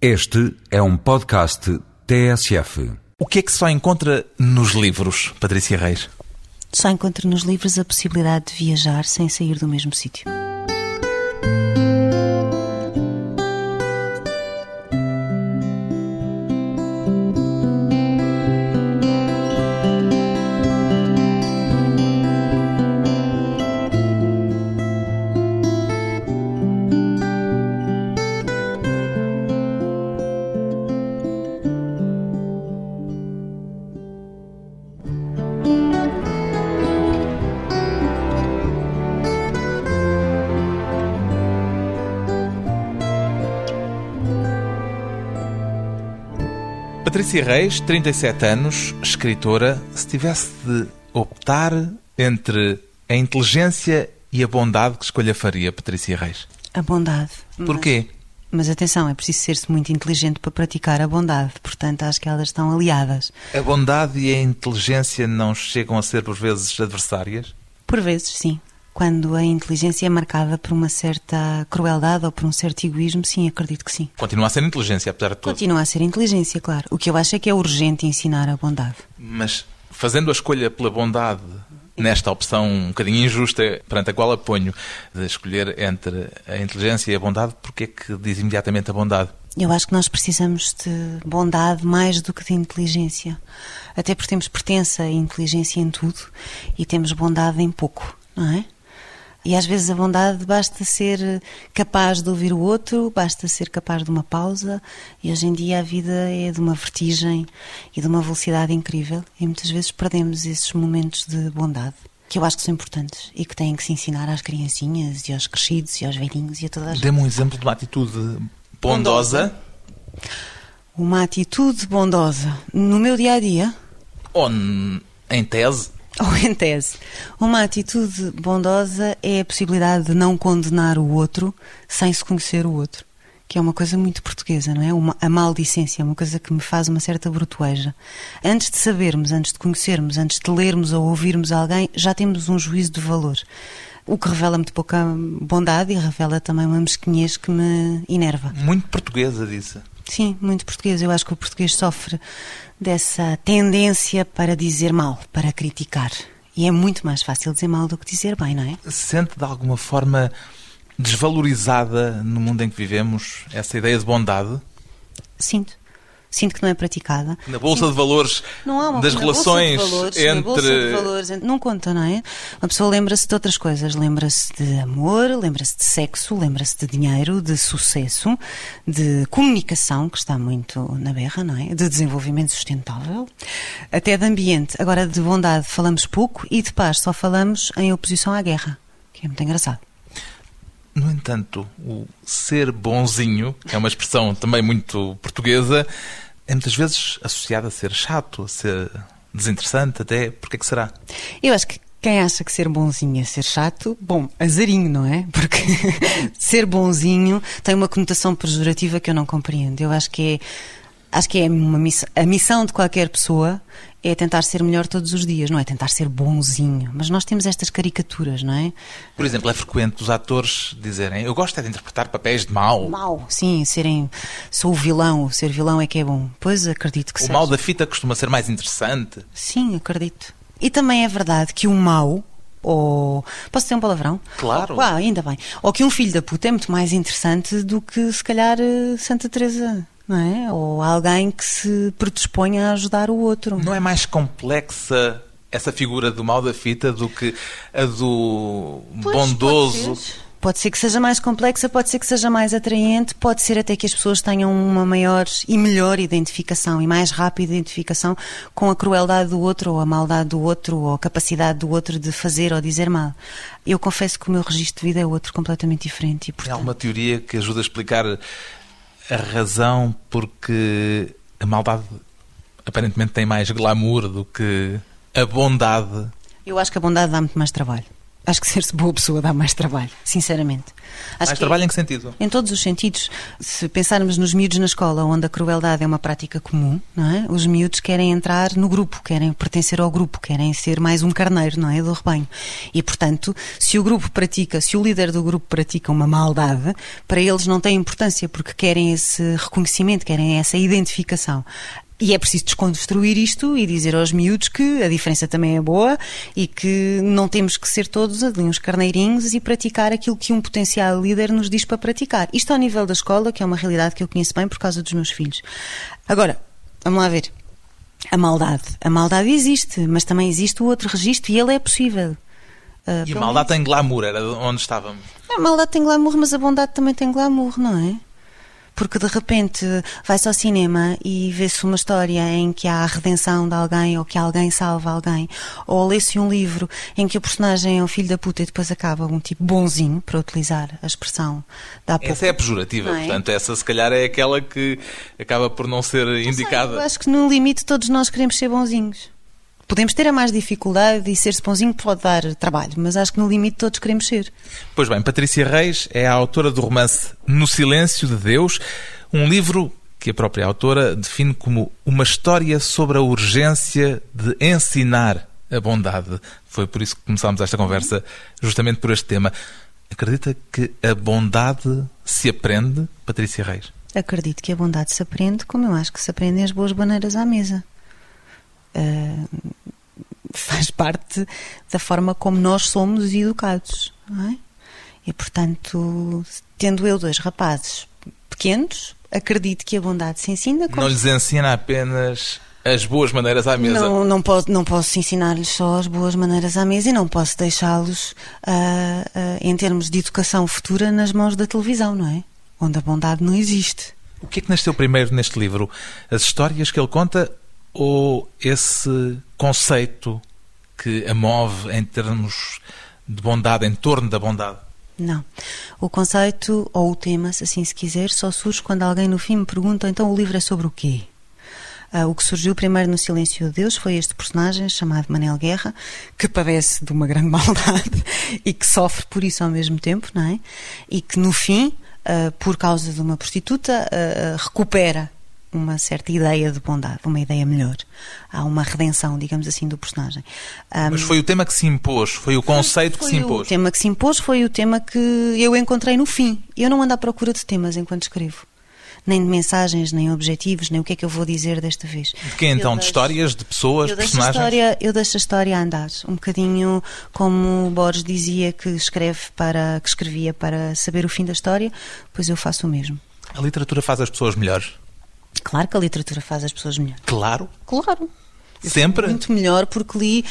Este é um podcast TSF. O que é que só encontra nos livros, Patrícia Reis? Só encontro nos livros a possibilidade de viajar sem sair do mesmo sítio. Patrícia Reis, 37 anos, escritora, se tivesse de optar entre a inteligência e a bondade, que escolha faria, Patrícia Reis? A bondade. Porquê? Mas, mas atenção, é preciso ser-se muito inteligente para praticar a bondade. Portanto, acho que elas estão aliadas. A bondade e a inteligência não chegam a ser, por vezes, adversárias? Por vezes, sim. Quando a inteligência é marcada por uma certa crueldade ou por um certo egoísmo, sim, acredito que sim. Continua a ser inteligência, apesar de tudo. Continua a ser inteligência, claro. O que eu acho é que é urgente ensinar a bondade. Mas fazendo a escolha pela bondade, nesta opção um bocadinho injusta perante a qual aponho, de escolher entre a inteligência e a bondade, porque é que diz imediatamente a bondade? Eu acho que nós precisamos de bondade mais do que de inteligência. Até porque temos pertença e inteligência em tudo e temos bondade em pouco, não é? E às vezes a bondade basta ser capaz de ouvir o outro, basta ser capaz de uma pausa. E hoje em dia a vida é de uma vertigem e de uma velocidade incrível. E muitas vezes perdemos esses momentos de bondade, que eu acho que são importantes e que têm que se ensinar às criancinhas e aos crescidos e aos velhinhos e a toda a gente. Dê-me um exemplo de uma atitude bondosa, Uma atitude bondosa no meu dia a dia. ou em tese. Ou em tese, uma atitude bondosa é a possibilidade de não condenar o outro sem se conhecer o outro. Que é uma coisa muito portuguesa, não é? Uma, a maldicência é uma coisa que me faz uma certa brutueja. Antes de sabermos, antes de conhecermos, antes de lermos ou ouvirmos alguém, já temos um juízo de valor. O que revela muito pouca bondade e revela também uma mesquinhez que me enerva. Muito portuguesa, disse. Sim, muito português. Eu acho que o português sofre dessa tendência para dizer mal, para criticar. E é muito mais fácil dizer mal do que dizer bem, não é? Sente de alguma forma desvalorizada no mundo em que vivemos essa ideia de bondade? Sinto. Sinto que não é praticada. Na Bolsa de Valores Não há uma das na relações bolsa de valores, na bolsa de entre. valores, não conta, não é? Uma pessoa lembra-se de outras coisas, lembra-se de amor, lembra-se de sexo, lembra-se de dinheiro, de sucesso, de comunicação, que está muito na berra, não é? De desenvolvimento sustentável, até de ambiente. Agora, de bondade falamos pouco e de paz só falamos em oposição à guerra, que é muito engraçado. No entanto, o ser bonzinho, que é uma expressão também muito portuguesa, é muitas vezes associado a ser chato, a ser desinteressante até. Porquê que será? Eu acho que quem acha que ser bonzinho é ser chato, bom, azarinho, não é? Porque ser bonzinho tem uma conotação pejorativa que eu não compreendo. Eu acho que é, acho que é uma missão, a missão de qualquer pessoa é tentar ser melhor todos os dias, não é tentar ser bonzinho. Mas nós temos estas caricaturas, não é? Por exemplo, é frequente os atores dizerem eu gosto é de interpretar papéis de mau. Mau, sim, serem sou o vilão, ser vilão é que é bom. Pois acredito que O seja. mal da fita costuma ser mais interessante. Sim, acredito. E também é verdade que o mau, ou. Posso ter um palavrão? Claro. Ou, ah, ainda bem. Ou que um filho da puta é muito mais interessante do que, se calhar, eh, Santa Teresa, não é? Ou alguém que se predisponha a ajudar o outro. Não é mais complexa essa figura do mal da fita do que a do Pois, bondoso? Pode ser. Pode ser que seja mais complexa, pode ser que seja mais atraente, pode ser até que as pessoas tenham uma maior e melhor identificação e mais rápida identificação com a crueldade do outro, ou a maldade do outro, ou a capacidade do outro de fazer ou dizer mal. Eu confesso que o meu registro de vida é outro completamente diferente e, Tem portanto, alguma teoria que ajuda a explicar a razão porque a maldade aparentemente tem mais glamour do que a bondade? eu acho que a bondade dá muito mais trabalho. Acho que ser-se boa pessoa dá mais trabalho, sinceramente. Acho Mais que trabalho em que sentido? Em todos os sentidos. Se pensarmos nos miúdos na escola, onde a crueldade é uma prática comum, não é? Os miúdos querem entrar no grupo, querem pertencer ao grupo, querem ser mais um carneiro, não é? Do rebanho. E, portanto, se o grupo pratica, se o líder do grupo pratica uma maldade, para eles não tem importância, porque querem esse reconhecimento, querem essa identificação. E é preciso desconstruir isto e dizer aos miúdos que a diferença também é boa e que não temos que ser todos ali uns carneirinhos e praticar aquilo que um potencial líder nos diz para praticar. Isto ao nível da escola, que é uma realidade que eu conheço bem por causa dos meus filhos. Agora, vamos lá ver. A maldade. A maldade existe, mas também existe o outro registro e ele é possível. Uh, E a maldade tem glamour, era onde estávamos. a maldade tem glamour, mas a bondade também tem glamour, não é? Porque de repente vai-se ao cinema e vê-se uma história em que há a redenção de alguém ou que alguém salva alguém, ou lê-se um livro em que o personagem é um filho da puta e depois acaba um tipo bonzinho, para utilizar a expressão da pouco. Essa é a pejorativa, é? portanto, essa se calhar é aquela que acaba por não ser Eu indicada. acho que no limite todos nós queremos ser bonzinhos. Podemos ter a mais dificuldade e ser-se bonzinho pode dar trabalho, mas acho que no limite todos queremos ser. Pois bem, Patrícia Reis é a autora do romance No Silêncio de Deus, um livro que a própria autora define como uma história sobre a urgência de ensinar a bondade. Foi por isso que começámos esta conversa, justamente por este tema. Acredita que a bondade se aprende, Patrícia Reis? Acredito que a bondade se aprende como eu acho que se aprendem as boas maneiras à mesa. Ah, faz parte da forma como nós somos educados, não é? E, portanto, tendo eu dois rapazes pequenos, acredito que a bondade se ensina como Não lhes ensina apenas as boas maneiras à mesa. não, não posso, não posso ensinar-lhes só as boas maneiras à mesa e não posso deixá-los, ah, ah, em termos de educação futura, nas mãos da televisão, não é? Onde a bondade não existe. O que é que nasceu primeiro neste livro? As histórias que ele conta ou esse conceito que a move em termos de bondade, em torno da bondade? Não. O conceito, ou o tema, se assim se quiser, só surge quando alguém no fim me pergunta então o livro é sobre o quê? Ah, o que surgiu primeiro no Silêncio de Deus foi este personagem chamado Manel Guerra, que padece de uma grande maldade e que sofre por isso ao mesmo tempo, não é? E que no fim, ah, por causa de uma prostituta, ah, recupera uma certa ideia de bondade, uma ideia melhor. Há uma redenção, digamos assim, do personagem. Ah, Mas foi o tema que se impôs, foi o conceito que foi se impôs. O tema que se impôs foi o tema que eu encontrei no fim. Eu não ando à procura de temas enquanto escrevo. Nem de mensagens, nem objetivos, nem o que é que eu vou dizer desta vez. De quem então? Eu De deixo- histórias, de pessoas, a personagens? história, eu deixo a história a andar. Um bocadinho como o Borges dizia que, escreve para, que escrevia para saber o fim da história, pois eu faço o mesmo. A literatura faz as pessoas melhores? Claro que a literatura faz as pessoas melhor. Claro. Claro. Sempre? Muito melhor porque li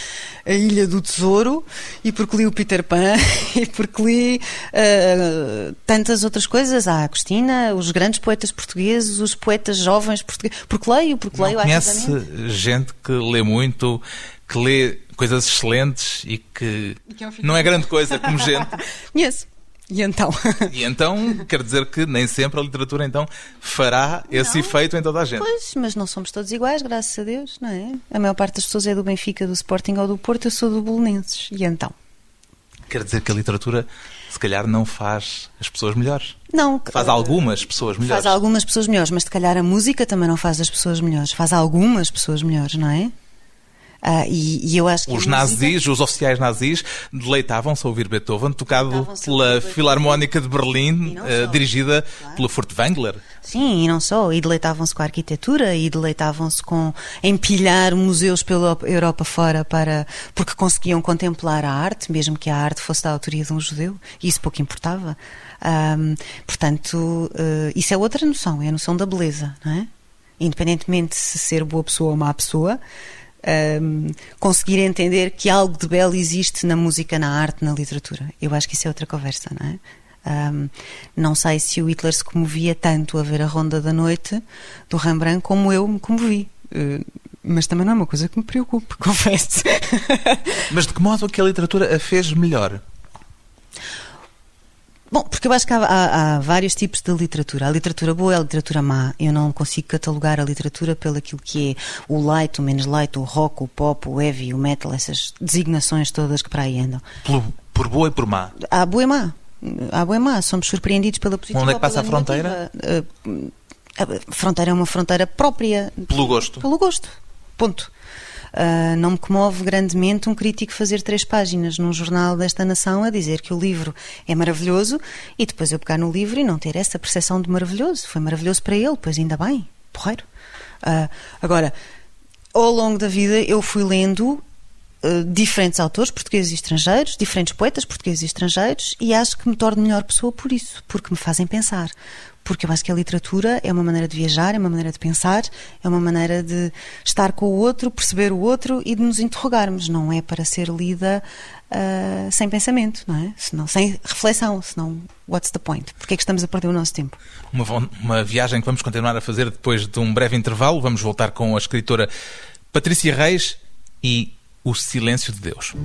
A Ilha do Tesouro e porque li o Peter Pan e porque li ah, tantas outras coisas. A Agostina, os grandes poetas portugueses, os poetas jovens portugueses. Porque leio, porque leio Não conhece ativamente. gente que lê muito, que lê coisas excelentes e que E que é um não é grande coisa como gente. Conheço. E então? E então quer dizer que nem sempre a literatura então fará esse efeito em toda a gente. Pois, mas não somos todos iguais, graças a Deus, não é? A maior parte das pessoas é do Benfica, do Sporting ou do Porto, eu sou do Bolonenses. E então? Quer dizer que a literatura se calhar não faz as pessoas melhores. Não. Faz algumas pessoas melhores. Faz algumas pessoas melhores, mas se calhar a música também não faz as pessoas melhores. Faz algumas pessoas melhores, não é? Ah, e, e eu acho que. Os música- nazis, os oficiais nazis, deleitavam-se a ouvir Beethoven, tocado pela Filarmónica de Berlim, só. dirigida Claro. pelo Furtwängler. Sim, e não só. E deleitavam-se com a arquitetura e deleitavam-se com empilhar museus pela Europa fora para porque conseguiam contemplar a arte, mesmo que a arte fosse da autoria de um judeu. E isso pouco importava. Ahm, portanto, eh, isso é outra noção, é a noção da beleza, não é? Independentemente de se ser boa pessoa ou má pessoa, ahm, conseguir entender que algo de belo existe na música, na arte, na literatura. Eu acho que isso é outra conversa, não é? Ahm, não sei se o Hitler se comovia tanto a ver a Ronda da Noite do Rembrandt como eu me comovi. Eh, mas também não é uma coisa que me preocupe, confesso. Mas de que modo é que a literatura a fez melhor? Bom, porque eu acho que há, há- há vários tipos de literatura. A literatura boa é a literatura má. Eu não consigo catalogar a literatura pelo aquilo que é o light, o menos light, o rock, o pop, o heavy, o metal, essas designações todas que para aí andam. Pelo Por boa e por má. Há boa e má. Há boa e má. Somos surpreendidos pela positiva Onde é que passa a fronteira? negativa. Uh, A fronteira é uma fronteira própria. Pelo gosto. Pelo gosto. Ponto. Uh, não me comove grandemente um crítico fazer três páginas num jornal desta nação a dizer que o livro é maravilhoso e depois eu pegar no livro e não ter essa percepção de maravilhoso. Foi maravilhoso para ele, pois ainda bem. Porreiro. Uh, agora, ao longo da vida eu fui lendo diferentes autores portugueses e estrangeiros, diferentes poetas portugueses e estrangeiros e acho que me torno melhor pessoa por isso, porque me fazem pensar. Porque eu acho que a literatura é uma maneira de viajar, é uma maneira de pensar, é uma maneira de estar com o outro, perceber o outro e de nos interrogarmos. Não é para ser lida uh, sem pensamento, não é? Senão, sem reflexão, senão what's the point? Porquê é que estamos a perder o nosso tempo? Uma, uma viagem que vamos continuar a fazer depois de um breve intervalo. Vamos voltar com a escritora Patrícia Reis e O Silêncio de Deus.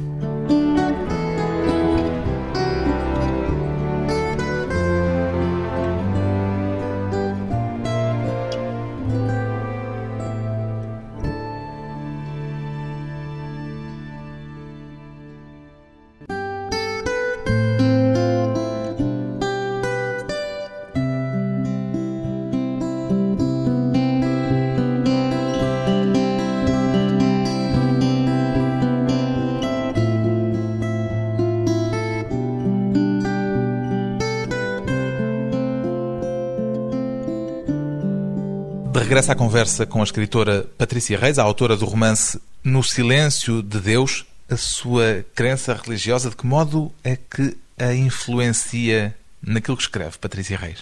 De regresso à conversa com a escritora Patrícia Reis, a autora do romance No Silêncio de Deus, a sua crença religiosa, de que modo é que a influencia naquilo que escreve Patrícia Reis?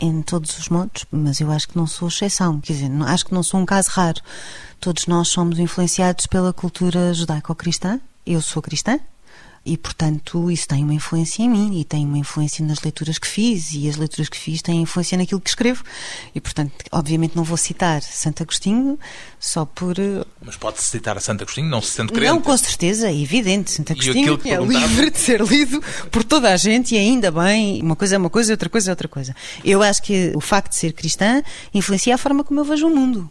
Em todos os modos, mas eu acho que não sou exceção, quer dizer, acho que não sou um caso raro. Todos nós somos influenciados pela cultura judaico-cristã. Eu sou cristã, e, portanto, isso tem uma influência em mim e tem uma influência nas leituras que fiz e as leituras que fiz têm influência naquilo que escrevo. E, portanto, obviamente não vou citar Santo Agostinho só por... Mas pode-se citar a Santo Agostinho, não se sente crente? Não, com certeza, é evidente. Santo Agostinho é livre de ser lido por toda a gente e ainda bem. Uma coisa é uma coisa, outra coisa é outra coisa. Eu acho que o facto de ser cristã influencia a forma como eu vejo o mundo.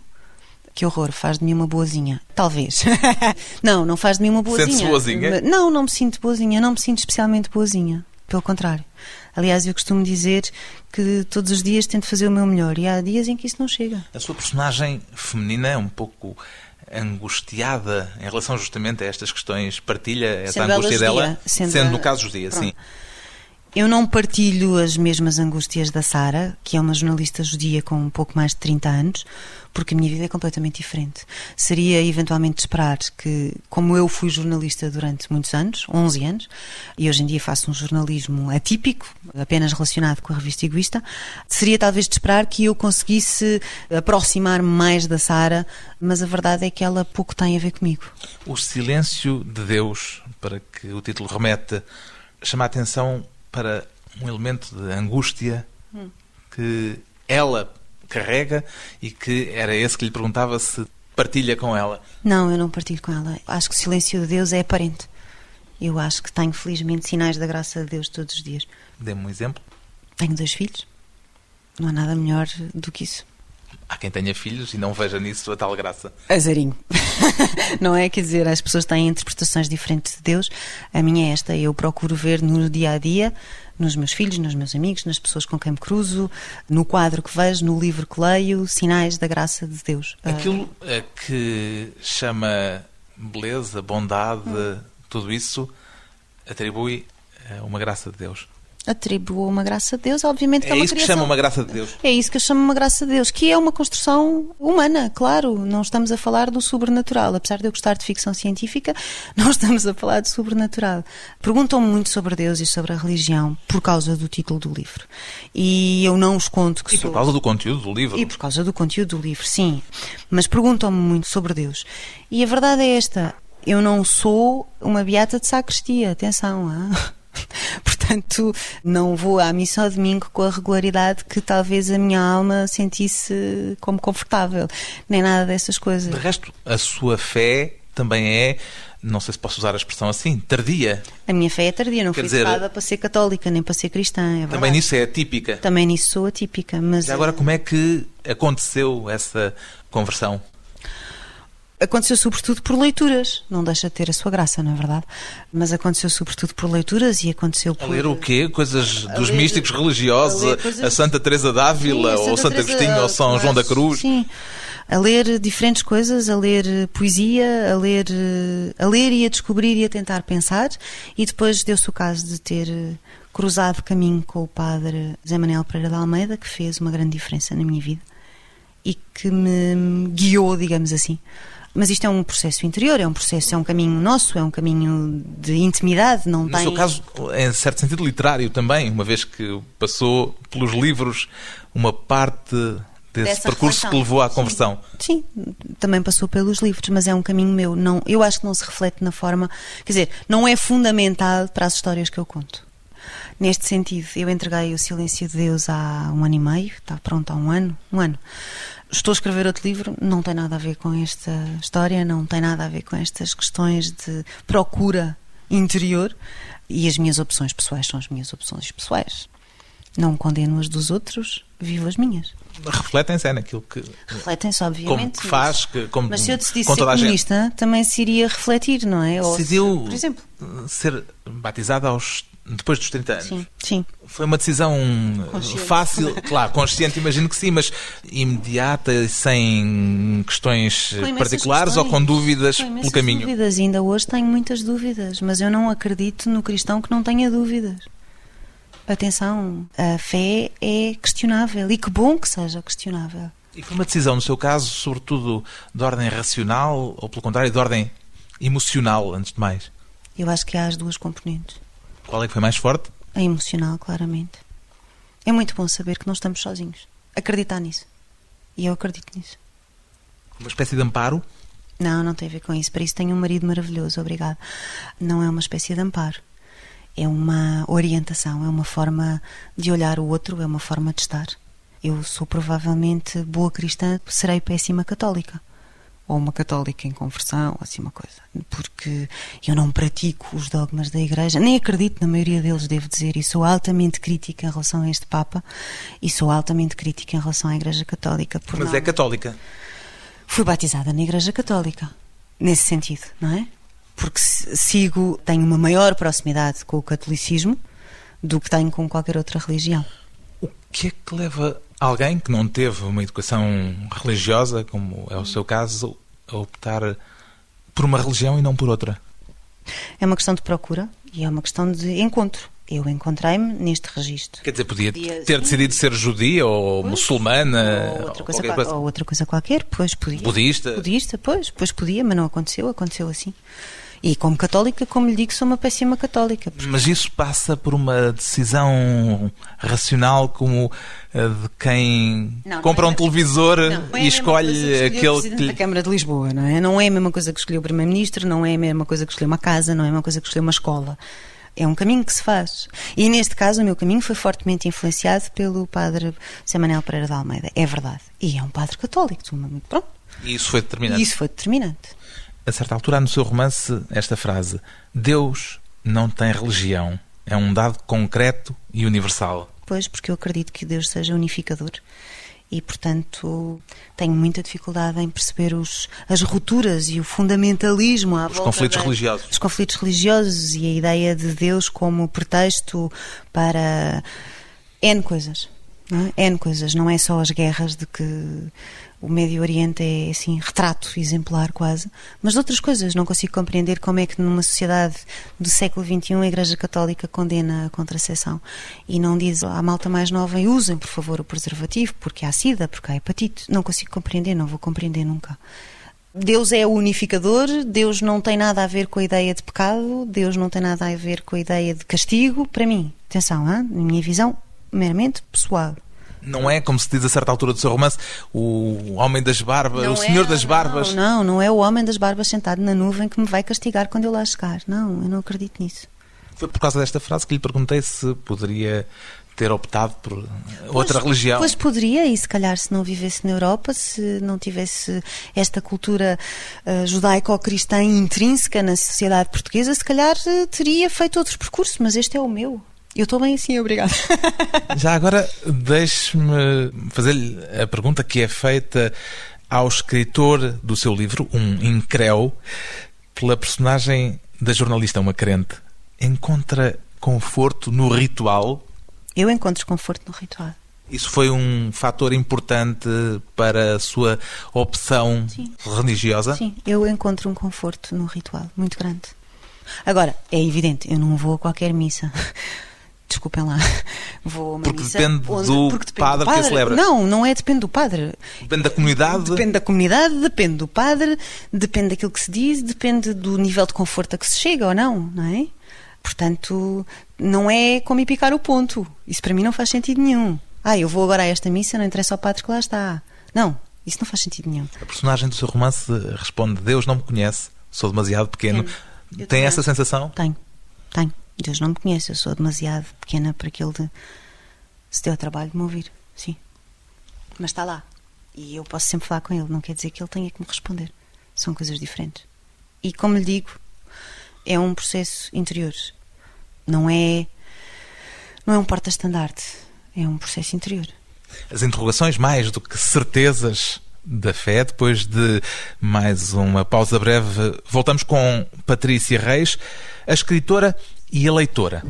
Que horror, faz de mim uma boazinha. Talvez. não, não faz de mim uma boazinha. Sentes boazinha? Não, não me sinto boazinha, não me sinto especialmente boazinha. Pelo contrário. Aliás, eu costumo dizer que todos os dias tento fazer o meu melhor e há dias em que isso não chega. A sua personagem feminina é um pouco angustiada em relação justamente a estas questões, partilha essa sendo angústia dela, sendo, sendo a... no caso judia, Pronto. sim. Eu não partilho as mesmas angústias da Sara, que é uma jornalista judia com um pouco mais de 30 anos, porque a minha vida é completamente diferente. Seria eventualmente de esperar que, como eu fui jornalista durante muitos anos, 11 anos, e hoje em dia faço um jornalismo atípico, apenas relacionado com a revista Egoísta, seria talvez de esperar que eu conseguisse aproximar-me mais da Sara, mas a verdade é que ela pouco tem a ver comigo. O silêncio de Deus, para que o título remete, chama a atenção para um elemento de angústia hum. que ela carrega e que era esse que lhe perguntava se partilha com ela. Não, eu não partilho com ela. Acho que o silêncio de Deus é aparente. Eu acho que tenho, felizmente, sinais da graça de Deus todos os dias. Dê-me um exemplo. Tenho dois filhos. Não há nada melhor do que isso. Há quem tenha filhos e não veja nisso a tal graça. Azarinho. não é? Quer dizer, as pessoas têm interpretações diferentes de Deus. A minha é esta. Eu procuro ver no dia a dia, nos meus filhos, nos meus amigos, nas pessoas com quem me cruzo, no quadro que vejo, no livro que leio, sinais da graça de Deus. Aquilo que chama beleza, bondade, hum. tudo isso atribui uma graça de Deus atribua uma graça de Deus, obviamente que é, é uma isso criação. que chama uma graça de Deus. É isso que eu chamo uma graça de Deus, que é uma construção humana, claro. Não estamos a falar do sobrenatural. Apesar de eu gostar de ficção científica, não estamos a falar de sobrenatural. Perguntam-me muito sobre Deus e sobre a religião por causa do título do livro. E eu não os conto que E sou... por causa do conteúdo do livro. E por causa do conteúdo do livro, sim. Mas perguntam-me muito sobre Deus. E a verdade é esta. Eu não sou uma beata de sacristia, atenção. Hein? Portanto, não vou à missa ao domingo com a regularidade que talvez a minha alma sentisse como confortável, nem nada dessas coisas. De resto, a sua fé também é, não sei se posso usar a expressão assim, tardia. A minha fé é tardia, não Quer fui dizer, educada para ser católica nem para ser cristã. É também nisso é atípica. Também nisso sou atípica. Mas agora, como é que aconteceu essa conversão? Aconteceu sobretudo por leituras, não deixa de ter a sua graça, não é verdade? Mas aconteceu sobretudo por leituras e aconteceu por... A ler o quê? Coisas dos ler- místicos religiosos? a A, coisas- Santa Teresa d'Ávila? Ou Santo Teresa, Agostinho? Ou São João da Cruz? Sim, a ler diferentes coisas, a ler poesia, a ler, a ler e a descobrir e a tentar pensar. E depois deu-se o caso de ter cruzado caminho com o padre Zé Manuel Pereira de Almeida, que fez uma grande diferença na minha vida e que me guiou, digamos assim. Mas isto é um processo interior, é um processo, é um caminho nosso, é um caminho de intimidade, não No tem... seu caso, em certo sentido literário também, uma vez que passou pelos livros uma parte desse Dessa percurso reflexão. que levou à Sim. conversão. Sim, também passou pelos livros, mas é um caminho meu. Não, eu acho que não se reflete na forma. Quer dizer, não é fundamental para as histórias que eu conto. Neste sentido, eu entreguei o Silêncio de Deus há um ano e meio, está pronto há um ano, um ano. Estou a escrever outro livro, não tem nada a ver com esta história, não tem nada a ver com estas questões de procura interior e as minhas opções pessoais são as minhas opções pessoais. Não condeno as dos outros, vivo as minhas. Refletem-se é naquilo que, Refletem-se, como obviamente. que faz, que, como, Mas se eu decidisse ser gente. comunista, também se iria refletir, não é? Ou se- Decidiu por exemplo. ser batizada aos, depois dos 30 anos. Sim, sim. Foi uma decisão fácil, claro, consciente, imagino que sim, mas imediata, sem questões Com particulares ou com questões, dúvidas com pelo caminho. dúvidas. Ainda hoje tenho muitas dúvidas, mas eu não acredito no cristão que não tenha dúvidas. Atenção, a fé é questionável e que bom que seja questionável. E foi uma decisão, no seu caso, sobretudo de ordem racional ou, pelo contrário, de ordem emocional, antes de mais? Eu acho que há as duas componentes. Qual é que foi mais forte? A emocional, claramente. É muito bom saber que não estamos sozinhos. Acreditar nisso. E eu acredito nisso. Uma espécie de amparo? Não, não tem a ver com isso. Para isso tenho um marido maravilhoso, obrigado. Não é uma espécie de amparo. É uma orientação, é uma forma de olhar o outro, é uma forma de estar. Eu sou provavelmente boa cristã, serei péssima católica. Ou uma católica em conversão, ou assim uma coisa. Porque eu não pratico os dogmas da Igreja, nem acredito na maioria deles, devo dizer, e sou altamente crítica em relação a este Papa, e sou altamente crítica em relação à Igreja Católica. por Mas não- é católica. Fui batizada na Igreja Católica, nesse sentido, não é? Porque sigo, tenho uma maior proximidade com o catolicismo do que tenho com qualquer outra religião. O que é que leva alguém que não teve uma educação religiosa, como é o seu caso, a optar por uma religião e não por outra? É uma questão de procura e é uma questão de encontro. Eu encontrei-me neste registro. Quer dizer, podia Podia, ter sim. decidido ser judia ou Pois, muçulmana ou ou outra, coisa qualquer qual- coisa. ou outra coisa qualquer, pois podia. Budista. Budista, pois, pois podia, mas não aconteceu, aconteceu assim. E como católica, como lhe digo, sou uma péssima católica. porque Mas isso passa por uma decisão racional como de quem Não, não compra é- um televisor Não, não é e escolhe que aquele que da lhe... Câmara de Lisboa, não é? Não é a mesma coisa que escolher o Primeiro-Ministro, não é a mesma coisa que escolher uma casa, não é a mesma coisa que escolher uma escola. É um caminho que se faz. E neste caso, o meu caminho foi fortemente influenciado pelo padre José Manuel Pereira de Almeida. É verdade. E é um padre católico. Pronto. E isso foi determinante. E isso foi determinante. A certa altura, há no seu romance, esta frase: Deus não tem religião. É um dado concreto e universal. Pois, porque eu acredito que Deus seja unificador. E, portanto, tenho muita dificuldade em perceber os, as rupturas e o fundamentalismo à Os volta conflitos da- religiosos. Os conflitos religiosos e a ideia de Deus como pretexto para N coisas. Não é? N coisas. Não é só as guerras de que o Médio Oriente é, assim, retrato exemplar quase, mas de outras coisas. Não consigo compreender como é que numa sociedade do século XXI a Igreja Católica condena a contracepção e não diz à malta mais nova usem, por favor, o preservativo, porque há sida, porque há hepatite. Não consigo compreender, não vou compreender nunca. Deus é unificador, Deus não tem nada a ver com a ideia de pecado, Deus não tem nada a ver com a ideia de castigo. Para mim, atenção, hein? na minha visão meramente pessoal. Não é, como se diz a certa altura do seu romance, o homem das barbas, o senhor é, das barbas. Não, não, não é o homem das barbas sentado na nuvem que me vai castigar quando eu lá chegar. Não, eu não acredito nisso. Foi por causa desta frase que lhe perguntei se poderia ter optado por outra Pois- religião. Pois poderia, e se calhar se não vivesse na Europa, se não tivesse esta cultura eh, judaico-cristã intrínseca na sociedade portuguesa, se calhar eh, teria feito outro percurso, mas este é o meu. Eu estou bem assim, obrigada. Já agora, deixe-me fazer-lhe a pergunta que é feita ao escritor do seu livro, um incréu, pela personagem da jornalista, uma crente. Encontra conforto no ritual? Eu encontro conforto no ritual. Isso foi um fator importante para a sua opção Sim. religiosa? Sim, eu encontro um conforto no ritual muito grande. Agora, é evidente, eu não vou a qualquer missa. Desculpem lá. Vou a uma Porque missa depende do porque depende padre que celebra. Não, não é depende do padre. Depende da comunidade? Depende da comunidade, depende do padre, depende daquilo que se diz, depende do nível de conforto a que se chega ou não, não é? Portanto, não é como ir picar o ponto. Isso para mim não faz sentido nenhum. Ah, eu vou agora a esta missa, não interessa ao padre que lá está. Não, isso não faz sentido nenhum. A personagem do seu romance responde: Deus não me conhece, sou demasiado pequeno. Tem também. essa sensação? Tenho, tenho. Deus não me conhece, eu sou demasiado pequena para que ele de- se deu ao trabalho de me ouvir. Sim. Mas está lá. E eu posso sempre falar com ele, não quer dizer que ele tenha que me responder. São coisas diferentes. E como lhe digo, é um processo interior. Não é. Não é um porta-estandarte. É um processo interior. As interrogações, mais do que certezas da fé. Depois de mais uma pausa breve, voltamos com Patrícia Reis, a escritora e a leitora.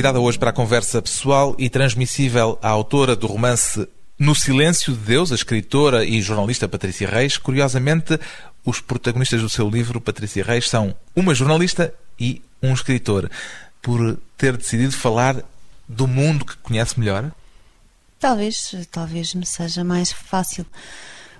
Convidada hoje para a conversa pessoal e transmissível a autora do romance No Silêncio de Deus, a escritora e jornalista Patrícia Reis. Curiosamente, os protagonistas do seu livro, Patrícia Reis, são uma jornalista e um escritor. Por ter decidido falar do mundo que conhece melhor, Talvez, talvez me seja mais fácil.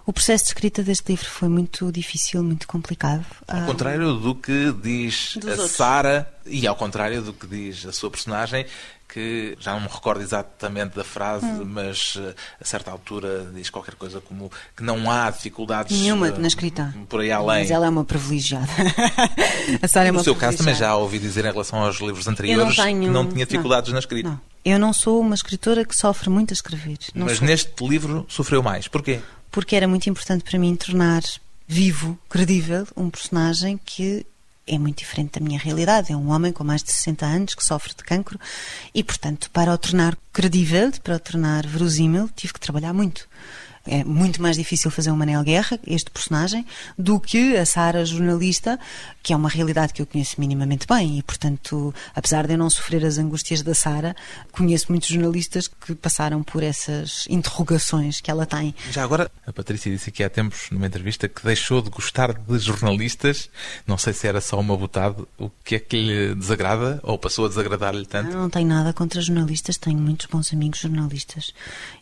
O processo de escrita deste livro foi muito difícil, muito complicado. ao contrário do que diz Dos a. Sara e ao contrário do que diz a sua personagem, que já não me recordo exatamente da frase, Hum. mas eh, a certa altura diz qualquer coisa como que não há dificuldades Nenhuma eh, na escrita. por aí além. Mas ela é uma privilegiada. a Sara é no uma seu caso também já ouvi dizer em relação aos livros anteriores não tenho... que não tinha dificuldades não, na escrita. Não. Eu não sou uma escritora que sofre muito a escrever. Não Mas sou. neste livro sofreu mais. Porquê? Porque era muito importante para mim tornar vivo, credível, um personagem que é muito diferente da minha realidade. É um homem com mais de 60 anos que sofre de cancro e, portanto, para o tornar credível, para o tornar verosímil, tive que trabalhar muito. É muito mais difícil fazer um Manel Guerra, este personagem, do que a Sara jornalista, que é uma realidade que eu conheço minimamente bem e, portanto, apesar de eu não sofrer as angústias da Sara, conheço muitos jornalistas que passaram por essas interrogações que ela tem. Já agora, a Patrícia disse aqui há tempos, numa entrevista, que deixou de gostar de jornalistas. Não sei se era só uma botada. O que é que lhe desagrada? Ou passou a desagradar-lhe tanto? Eu não tenho nada contra jornalistas, tenho muitos bons amigos jornalistas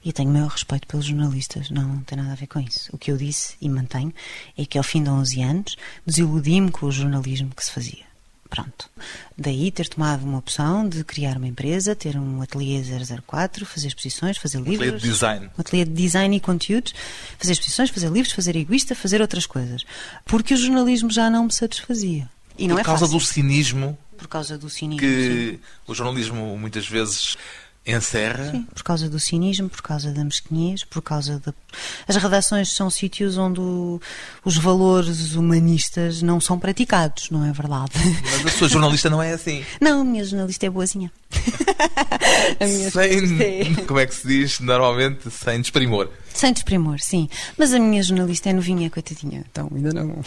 e tenho o meu respeito pelos jornalistas, não, não tem nada a ver com isso. O que eu disse e mantenho é que ao fim de 11 anos desiludi-me com o jornalismo que se fazia. Pronto. Daí ter tomado uma opção de criar uma empresa, ter um ateliê 004, fazer exposições, fazer ateliê livros. de design. Um ateliê de design e conteúdos, fazer exposições, fazer livros, fazer egoísta, fazer outras coisas. Porque o jornalismo já não me satisfazia. E não Por é causa fácil. do cinismo Por causa do cinismo. sim. que o jornalismo muitas vezes encerra. Sim, por causa do cinismo, por causa da mesquinhez, por causa da. As redações são sítios onde o- os valores humanistas não são praticados, não é verdade? Mas a sua jornalista não é assim. Não, a minha jornalista é boazinha. a minha jornalista é- Sem, como é que se diz normalmente, sem desprimor. Sem desprimor, sim. Mas a minha jornalista é novinha, coitadinha. Então ainda não,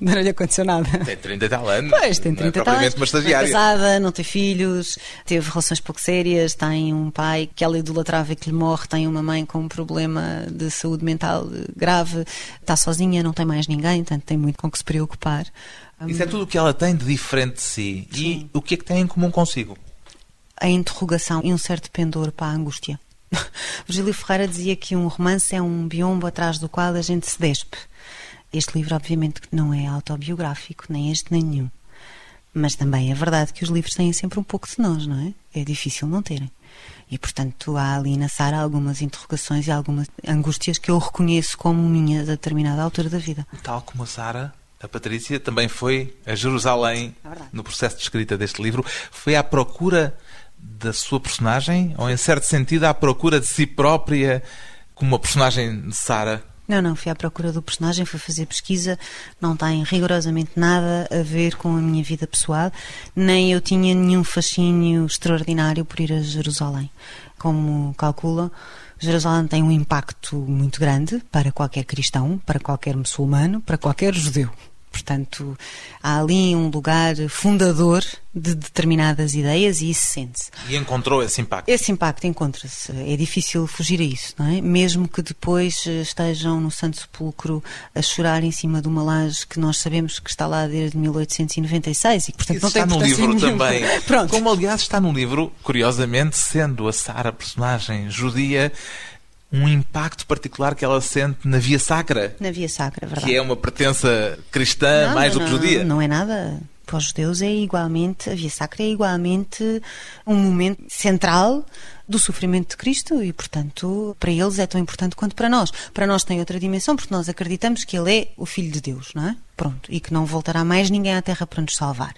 ainda não lhe aconteceu nada. Tem 30 e tal anos. Pois, tem não é 30 e tal anos. uma Não é estagiária. casada, não tem filhos, teve relações pouco sérias, tem um pai que ela idolatrava e que lhe morre, tem uma mãe com um problema de saúde mental grave, está sozinha, não tem mais ninguém, portanto tem muito com que se preocupar. Isso é tudo o que ela tem de diferente de si. E Sim. o que é que tem em comum consigo? A interrogação e um certo pendor para a angústia. Virgílio Ferreira dizia que um romance é um biombo atrás do qual a gente se despe. Este livro, obviamente, que não é autobiográfico, nem este nem nenhum. Mas também é verdade que os livros têm sempre um pouco de nós, não é? É difícil não terem. E, portanto, há ali na Sara algumas interrogações e algumas angústias que eu reconheço como minhas a determinada altura da vida. Tal como a Sara, a Patrícia também foi a Jerusalém É no processo de escrita deste livro. Foi à procura da sua personagem ou, em certo sentido, à procura de si própria como uma personagem de Sara? Não, não, fui à procura do personagem, fui fazer pesquisa, não tem rigorosamente nada a ver com a minha vida pessoal, nem eu tinha nenhum fascínio extraordinário por ir a Jerusalém. Como calculam, Jerusalém tem um impacto muito grande para qualquer cristão, para qualquer muçulmano, para qualquer judeu. Portanto, há ali um lugar fundador de determinadas ideias e isso sente-se. E encontrou esse impacto. Esse impacto encontra-se. É difícil fugir a isso, não é? Mesmo que depois eh, estejam no Santo Sepulcro a chorar em cima de uma laje que nós sabemos que está lá desde 1896 e, portanto, Isso não tem está no livro nenhuma. também. Pronto. Como, aliás, está no livro, curiosamente, sendo a Sara personagem judia, um impacto particular que ela sente na Via Sacra, Na Via Sacra, verdade. que é uma pertença cristã Não, mais não, do que judia. Não é nada. Para os judeus é igualmente, a Via Sacra é igualmente um momento central do sofrimento de Cristo e, portanto, para eles é tão importante quanto para nós. Para nós tem outra dimensão porque nós acreditamos que Ele é o Filho de Deus, não é? Pronto. E que não voltará mais ninguém à Terra para nos salvar.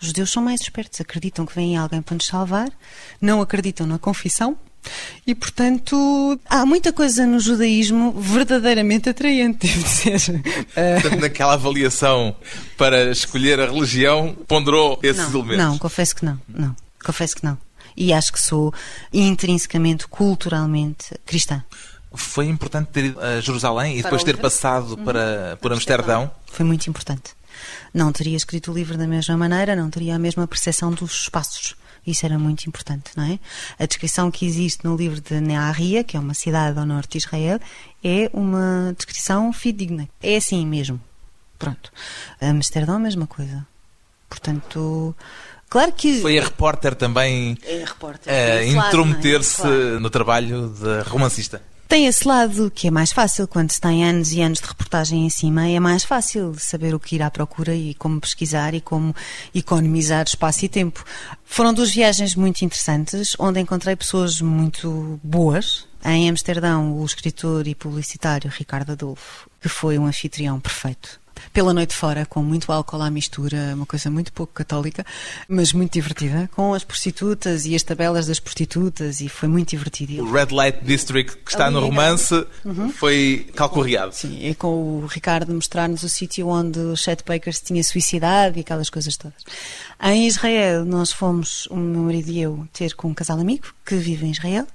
Os judeus são mais espertos, acreditam que vem alguém para nos salvar, não acreditam na confissão e, portanto, há muita coisa no judaísmo verdadeiramente atraente, devo dizer. Ah, Portanto, naquela avaliação para escolher a religião, ponderou esses não, elementos. Não, confesso que não. Não, confesso que não. E acho que sou intrinsecamente, culturalmente cristã. Foi importante ter ido a Jerusalém e Para depois ter passado para, por Amsterdão. Foi muito importante. Não teria escrito o livro da mesma maneira, não teria a mesma percepção dos espaços. Isso era muito importante, não é? A descrição que existe no livro de Nearria, que é uma cidade ao norte de Israel, é uma descrição fidedigna. É assim mesmo. Pronto. Amsterdão, a mesma coisa. Portanto, claro que. Foi a repórter também É repórter. a Tem esse lado, intrometer-se é? Claro. no trabalho da romancista. Tem esse lado que é mais fácil, quando se tem anos e anos de reportagem em cima, é mais fácil saber o que ir à procura e como pesquisar e como economizar espaço e tempo. Foram duas viagens muito interessantes, onde encontrei pessoas muito boas. Em Amsterdão, o escritor e publicitário Ricardo Adolfo, que foi um anfitrião perfeito. Pela noite fora, com muito álcool à mistura, uma coisa muito pouco católica, mas muito divertida, com as prostitutas e as tabelas das prostitutas, e foi muito divertido. O Red Light District que está Ali no romance foi calcorreado. Sim, e com o Ricardo mostrar-nos o sítio onde o Chet Baker se tinha suicidado e aquelas coisas todas. Em Israel, nós fomos, o meu marido e eu, ter com um casal amigo que vive em Israel,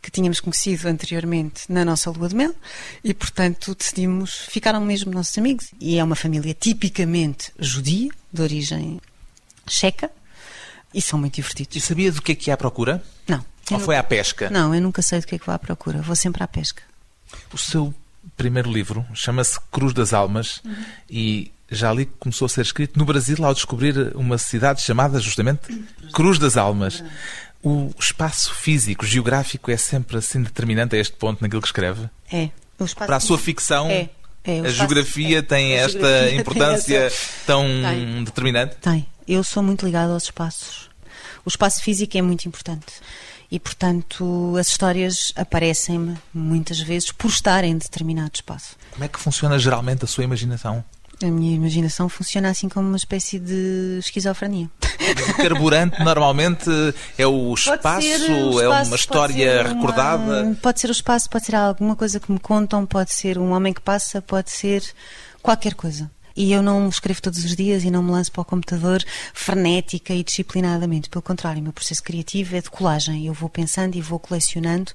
que tínhamos conhecido anteriormente na nossa lua de mel, e portanto decidimos, ficaram mesmo nossos amigos. E é uma família tipicamente judia, de origem checa, e são muito divertidos. E sabia do que é que ia à procura? Não. Ou foi à pesca? Não, eu nunca sei do que é que vou à procura, vou sempre à pesca. O seu primeiro livro chama-se Cruz das Almas e já ali começou a ser escrito no Brasil ao descobrir uma cidade chamada justamente Cruz das Almas. O espaço físico, geográfico é sempre assim determinante a este ponto naquilo que escreve? É. Para a sua ficção, É, é, a geografia é, tem a esta geografia tem importância essa- tão Tem. determinante? Tem. Eu sou muito ligada aos espaços. O espaço físico é muito importante. E, portanto, as histórias aparecem-me muitas vezes por estar em determinado espaço. Como é que funciona geralmente a sua imaginação? A minha imaginação funciona assim como uma espécie de esquizofrenia. O carburante normalmente é o espaço, é uma história pode uma- recordada. Pode ser o espaço, pode ser alguma coisa que me contam, pode ser um homem que passa, pode ser qualquer coisa. E eu não escrevo todos os dias e não me lanço para o computador frenética e disciplinadamente. Pelo contrário, o meu processo criativo é de colagem. Eu vou pensando e vou colecionando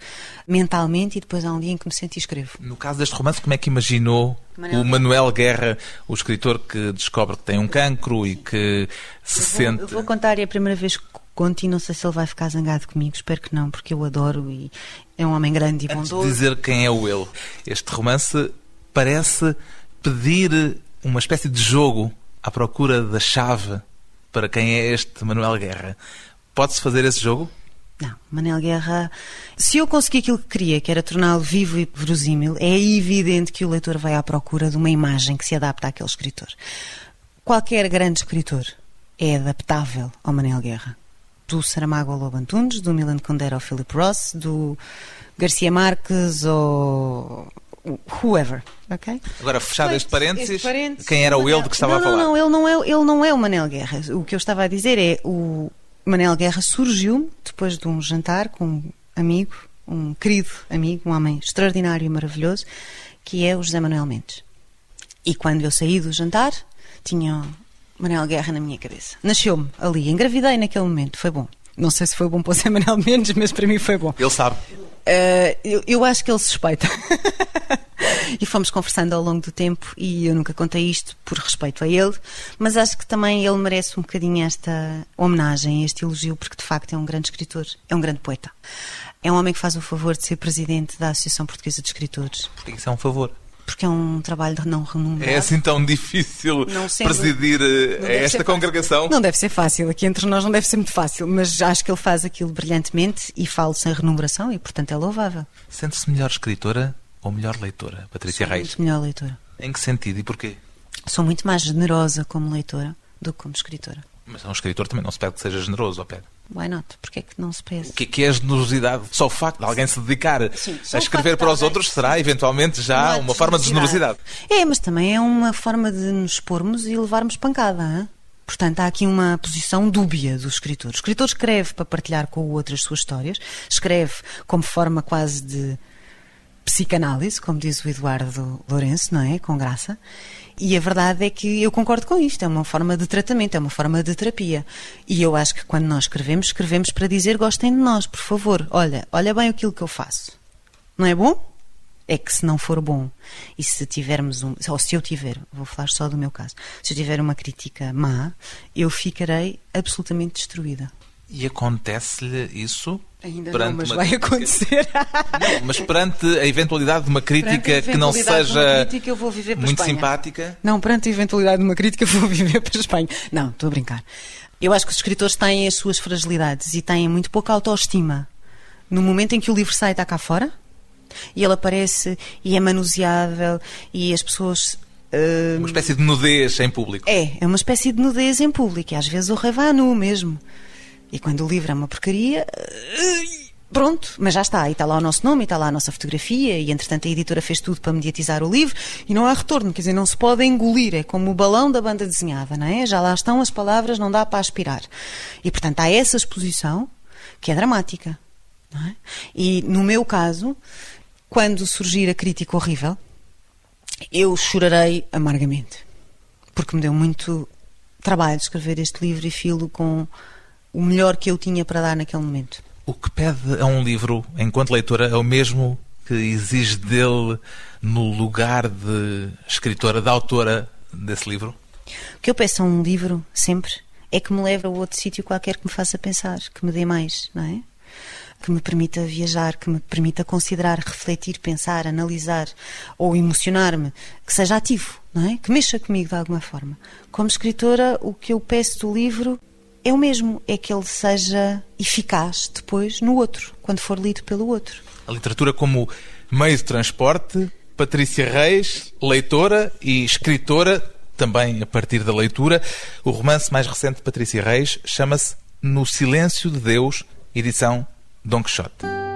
mentalmente e depois há um dia em que me sento e escrevo. No caso deste romance, como é que imaginou Manuel o Manuel Guerra, o escritor que descobre que tem um cancro e que se Eu vou, sente. eu vou contar, é a primeira vez que conto e não sei se ele vai ficar zangado comigo. Espero que não, porque eu adoro e é um homem grande e Antes de bondoso. dizer quem é o ele, este romance parece pedir uma espécie de jogo à procura da chave para quem é este Manuel Guerra. Pode-se fazer esse jogo? Não, Manel Guerra, se eu conseguir aquilo que queria, que era torná-lo vivo e verosímil, é evidente que o leitor vai à procura de uma imagem que se adapta àquele escritor. Qualquer grande escritor é adaptável ao Manel Guerra. Do Saramago ao Lobo Antunes, do Milan Kundera ao Philip Ross, do Garcia Marques ou whoever, ok? Agora, fechado este parênteses, Este parênteses, quem era o Manel- ele de que estava não, a falar? Não, não, ele não, é, ele não é o Manel Guerra. O que eu estava a dizer é o Manel Guerra surgiu depois de um jantar com um amigo, um querido amigo, um homem extraordinário e maravilhoso, que é o José Manuel Mendes. E quando eu saí do jantar, tinha o Manel Guerra na minha cabeça. Nasceu-me ali, engravidei naquele momento, foi bom. Não sei se foi bom para o José Manuel Mendes, mas para mim foi bom. Ele sabe. Uh, eu, eu acho que ele suspeita. e fomos conversando ao longo do tempo e eu nunca contei isto por respeito a ele, mas acho que também ele merece um bocadinho esta homenagem, este elogio, porque de facto é um grande escritor, é um grande poeta. É um homem que faz o favor de ser presidente da Associação Portuguesa de Escritores, Porque isso é um favor. Porque é um trabalho de não remunerado. É assim tão difícil presidir eh, esta congregação? Não deve ser fácil, aqui entre nós não deve ser muito fácil, mas acho que ele faz aquilo brilhantemente e falo sem remuneração e, portanto, é louvável. Sente-se melhor escritora ou melhor leitora, Patrícia Sou Reis? muito melhor leitora. Em que sentido e porquê? Sou muito mais generosa como leitora do que como escritora. Mas a um escritor também não se pede que seja generoso, ou pede? Why not? Porquê é que não se pede? O que é, que é a generosidade? Só o facto de alguém se dedicar Sim, a escrever para os outros será eventualmente já ato uma forma de generosidade. É, mas também é uma forma de nos pormos e levarmos pancada. hã? Portanto, há aqui uma posição dúbia do escritor. O escritor escreve para partilhar com o outro as suas histórias, escreve como forma quase de psicanálise, como diz o Eduardo Lourenço, não é? Com graça. E a verdade é que eu concordo com isto. É uma forma de tratamento, é uma forma de terapia. E eu acho que quando nós escrevemos, escrevemos para dizer gostem de nós, por favor. Olha, olha bem aquilo que eu faço. Não é bom? É que se não for bom e se tivermos um, ou se eu tiver, vou falar só do meu caso, se eu tiver uma crítica má, eu ficarei absolutamente destruída. E acontece-lhe isso Ainda não, mas vai crítica- acontecer. Não, mas perante a eventualidade de uma crítica que não seja crítica, eu vou viver para muito Espanha. simpática. Não, perante a eventualidade de uma crítica, vou viver para a Espanha. Não, estou a brincar. Eu acho que os escritores têm as suas fragilidades e têm muito pouca autoestima. No momento em que o livro sai está cá fora e ele aparece e é manuseável e as pessoas. ah, Uma espécie de nudez em público. é, é uma espécie de nudez em público e às vezes o rei vai nu mesmo. E quando o livro é uma porcaria, eh, pronto, mas já está. E está lá o nosso nome, e está lá a nossa fotografia, e entretanto a editora fez tudo para mediatizar o livro e não há retorno, quer dizer, não se pode engolir. É como o balão da banda desenhada, não é? Já lá estão as palavras, não dá para aspirar. E portanto há essa exposição que é dramática. Não é? E no meu caso, quando surgir a crítica horrível, eu chorarei amargamente. Porque me deu muito trabalho escrever este livro e filo com o melhor que eu tinha para dar naquele momento. O que pede a um livro, enquanto leitora, é o mesmo que exige dele no lugar de escritora, de autora desse livro? O que eu peço a um livro, sempre, é que me leve a outro sítio qualquer que me faça pensar, que me dê mais, não é? Que me permita viajar, que me permita considerar, refletir, pensar, analisar ou emocionar-me, que seja ativo, não é? Que mexa comigo de alguma forma. Como escritora, o que eu peço do livro é o mesmo, é que ele seja eficaz depois no outro, quando for lido pelo outro. A literatura como meio de transporte, Patrícia Reis, leitora e escritora, também a partir da leitura. O romance mais recente de Patrícia Reis chama-se No Silêncio de Deus, edição Dom Quixote.